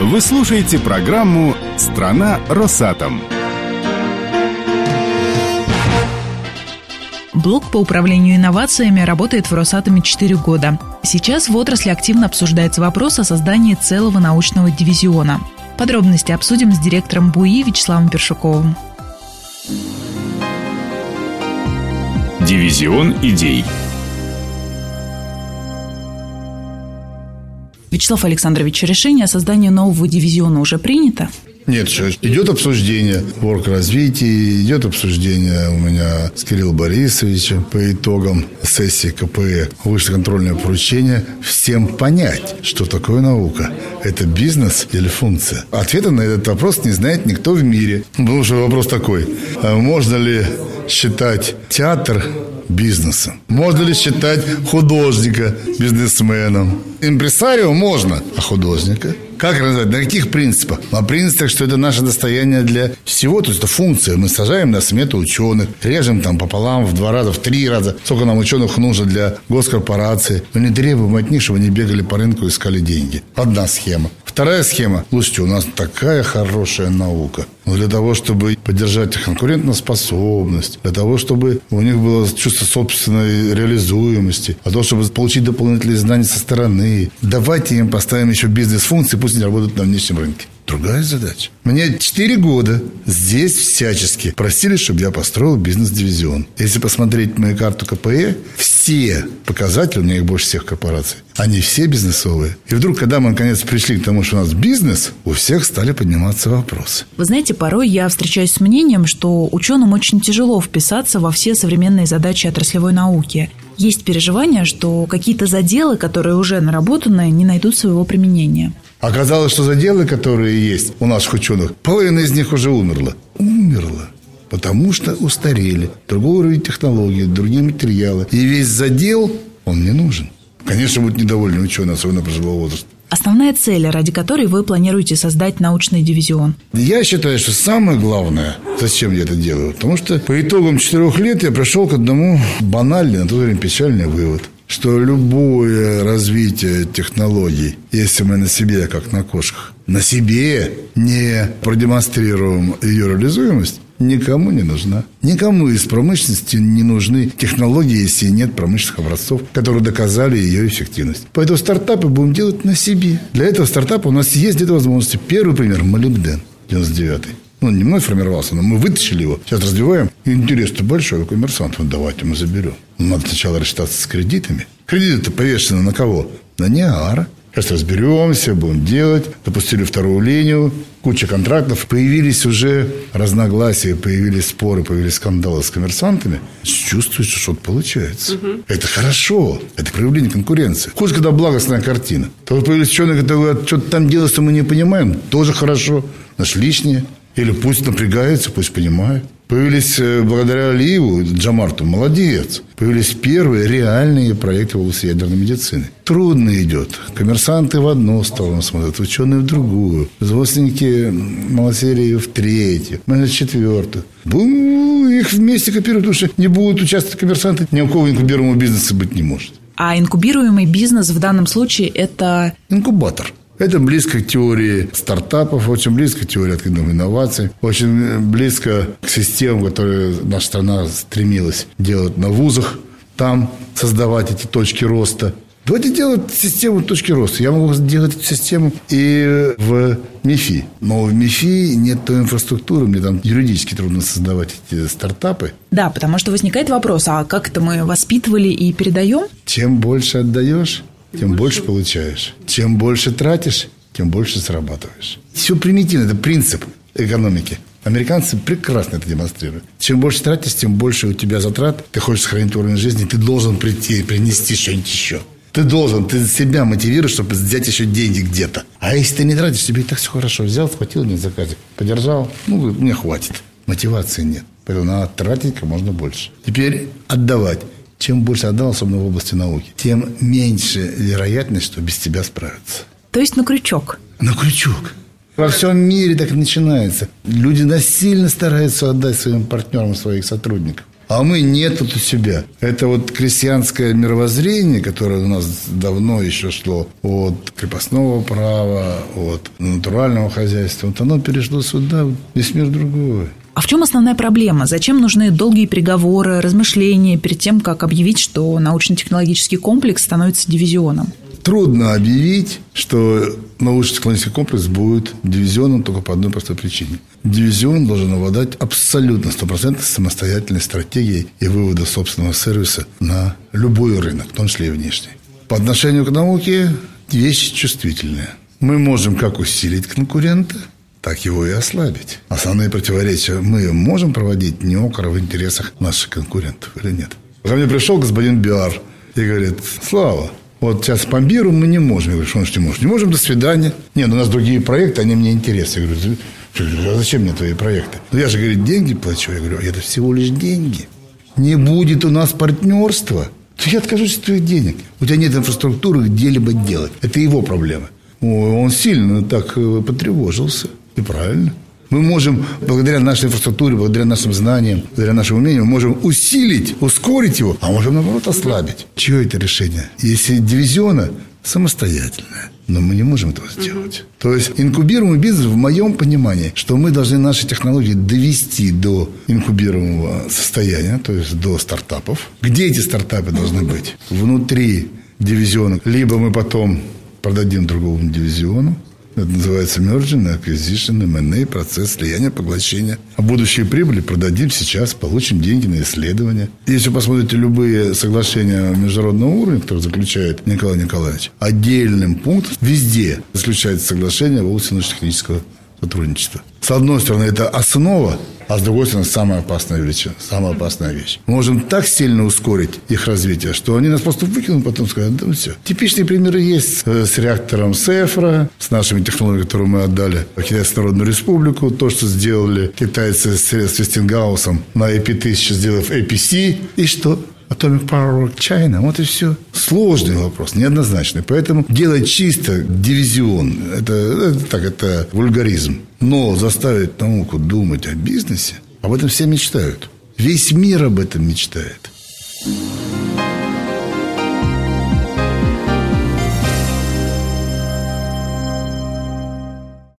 Вы слушаете программу «Страна Росатом». Блок по управлению инновациями работает в Росатоме 4 года. Сейчас в отрасли активно обсуждается вопрос о создании целого научного дивизиона. Подробности обсудим с директором БУИ Вячеславом Першуковым. Дивизион идей. Вячеслав Александрович, решение о создании нового дивизиона уже принято? Нет, идет обсуждение в развития, идет обсуждение у меня с Кириллом Борисовичем по итогам сессии КПЭ. Высшее контрольное поручение всем понять, что такое наука. Это бизнес или функция? Ответа на этот вопрос не знает никто в мире. Потому что вопрос такой. А можно ли считать театр бизнесом? Можно ли считать художника бизнесменом? Импресарио можно, а художника – как развивать? На каких принципах? На принципах, что это наше достояние для всего, то есть это функция. Мы сажаем на смету ученых, режем там пополам в два раза, в три раза, сколько нам ученых нужно для госкорпорации. Но не требуем от них, чтобы они бегали по рынку и искали деньги. Одна схема. Вторая схема. Слушайте, у нас такая хорошая наука. Но для того, чтобы поддержать их конкурентоспособность, для того, чтобы у них было чувство собственной реализуемости, для того, чтобы получить дополнительные знания со стороны, давайте им поставим еще бизнес-функции, пусть они работают на внешнем рынке. Другая задача. Мне 4 года здесь всячески просили, чтобы я построил бизнес-дивизион. Если посмотреть мою карту КПЭ, все показатели, у меня их больше всех корпораций, они все бизнесовые. И вдруг, когда мы наконец пришли к тому, что у нас бизнес, у всех стали подниматься вопросы. Вы знаете, порой я встречаюсь с мнением, что ученым очень тяжело вписаться во все современные задачи отраслевой науки. Есть переживание, что какие-то заделы, которые уже наработаны, не найдут своего применения. Оказалось, что заделы, которые есть у наших ученых, половина из них уже умерла. Умерла. Потому что устарели. Другой уровень технологий, другие материалы. И весь задел, он не нужен. Конечно, будут недовольны ученые, особенно пожилого возраста. Основная цель, ради которой вы планируете создать научный дивизион? Я считаю, что самое главное, зачем я это делаю, потому что по итогам четырех лет я пришел к одному банальный, на то время печальный вывод – что любое развитие технологий, если мы на себе, как на кошках, на себе не продемонстрируем ее реализуемость, никому не нужна. Никому из промышленности не нужны технологии, если нет промышленных образцов, которые доказали ее эффективность. Поэтому стартапы будем делать на себе. Для этого стартапа у нас есть где-то возможности. Первый пример – молибден, 99-й. Ну, не мной формировался, но мы вытащили его. Сейчас развиваем. Интерес-то большой у коммерсантов. Давайте мы заберем. Надо сначала рассчитаться с кредитами. Кредиты-то повешены на кого? На Ниагара. Сейчас разберемся, будем делать. Запустили вторую линию, куча контрактов. Появились уже разногласия, появились споры, появились скандалы с коммерсантами. Чувствуется, что что-то получается. Угу. Это хорошо. Это проявление конкуренции. Хуже, когда благостная картина. То появились ученые, которые говорят, что-то там делается, мы не понимаем. Тоже хорошо. Наш лишнее. Или пусть напрягается, пусть понимает. Появились э, благодаря Алиеву, Джамарту, молодец. Появились первые реальные проекты в области ядерной медицины. Трудно идет. Коммерсанты в одну сторону смотрят, ученые в другую. Взросленькие малосерии в третью, мы в четвертую. Бу, их вместе копируют, потому что не будут участвовать коммерсанты, ни у кого инкубируемого бизнеса быть не может. А инкубируемый бизнес в данном случае – это… Инкубатор. Это близко к теории стартапов, очень близко к теории открытых инноваций, очень близко к системам, которые наша страна стремилась делать на вузах, там создавать эти точки роста. Давайте делать систему точки роста. Я могу сделать эту систему и в МИФИ. Но в МИФИ нет той инфраструктуры, мне там юридически трудно создавать эти стартапы. Да, потому что возникает вопрос, а как это мы воспитывали и передаем? Чем больше отдаешь, тем больше получаешь. Чем больше тратишь, тем больше зарабатываешь. Все примитивно, это принцип экономики. Американцы прекрасно это демонстрируют. Чем больше тратишь, тем больше у тебя затрат. Ты хочешь сохранить уровень жизни, ты должен прийти и принести что-нибудь еще. Ты должен, ты себя мотивируешь, чтобы взять еще деньги где-то. А если ты не тратишь, тебе и так все хорошо. Взял, схватил, не заказик. Подержал, ну, мне хватит. Мотивации нет. Поэтому надо тратить как можно больше. Теперь отдавать. Чем больше отдал, особенно в области науки, тем меньше вероятность, что без тебя справятся. То есть на крючок? На крючок. Во всем мире так начинается. Люди насильно стараются отдать своим партнерам, своих сотрудников. А мы нет тут у себя. Это вот крестьянское мировоззрение, которое у нас давно еще шло от крепостного права, от натурального хозяйства. Вот оно перешло сюда, весь мир другой. А в чем основная проблема? Зачем нужны долгие переговоры, размышления перед тем, как объявить, что научно-технологический комплекс становится дивизионом? Трудно объявить, что научно-технологический комплекс будет дивизионом только по одной простой причине. Дивизион должен обладать абсолютно стопроцентной самостоятельной стратегией и вывода собственного сервиса на любой рынок, в том числе и внешний. По отношению к науке вещь чувствительная. Мы можем как усилить конкурента, так его и ослабить. Основные противоречия мы можем проводить не около в интересах наших конкурентов или нет. Ко мне пришел господин Биар и говорит, Слава, вот сейчас по миру мы не можем. Я говорю, что значит не можем? Не можем, до свидания. Нет, ну, у нас другие проекты, они мне интересны. Я говорю, а зачем мне твои проекты? Ну, я же, говорит, деньги плачу. Я говорю, это всего лишь деньги. Не будет у нас партнерства. Я откажусь от твоих денег. У тебя нет инфраструктуры где-либо делать. Это его проблема. Он сильно так э, потревожился. И правильно. Мы можем, благодаря нашей инфраструктуре, благодаря нашим знаниям, благодаря нашему умению, мы можем усилить, ускорить его, а можем, наоборот, ослабить. Чье это решение? Если дивизиона, самостоятельное. Но мы не можем этого сделать. Угу. То есть инкубируемый бизнес, в моем понимании, что мы должны наши технологии довести до инкубируемого состояния, то есть до стартапов. Где эти стартапы должны быть? Внутри дивизиона. Либо мы потом продадим другому дивизиону, это называется merging, acquisition, M&A, процесс слияния, поглощения. А будущие прибыли продадим сейчас, получим деньги на исследования. Если посмотрите любые соглашения международного уровня, которые заключает Николай Николаевич, отдельным пунктом везде заключается соглашение в области научно-технического сотрудничества. С одной стороны, это основа, а с другой стороны, самая опасная вещь. Самая опасная вещь. Мы можем так сильно ускорить их развитие, что они нас просто выкинут, потом скажут, да все. Типичные примеры есть э, с реактором Сефра, с нашими технологиями, которые мы отдали в Китайскую Народную Республику, то, что сделали китайцы с, Вестингаусом на AP1000, сделав APC, и что? Atomic Power China. Вот и все. Сложный вопрос, неоднозначный. Поэтому делать чисто дивизион, это, это так, это вульгаризм. Но заставить науку думать о бизнесе, об этом все мечтают. Весь мир об этом мечтает.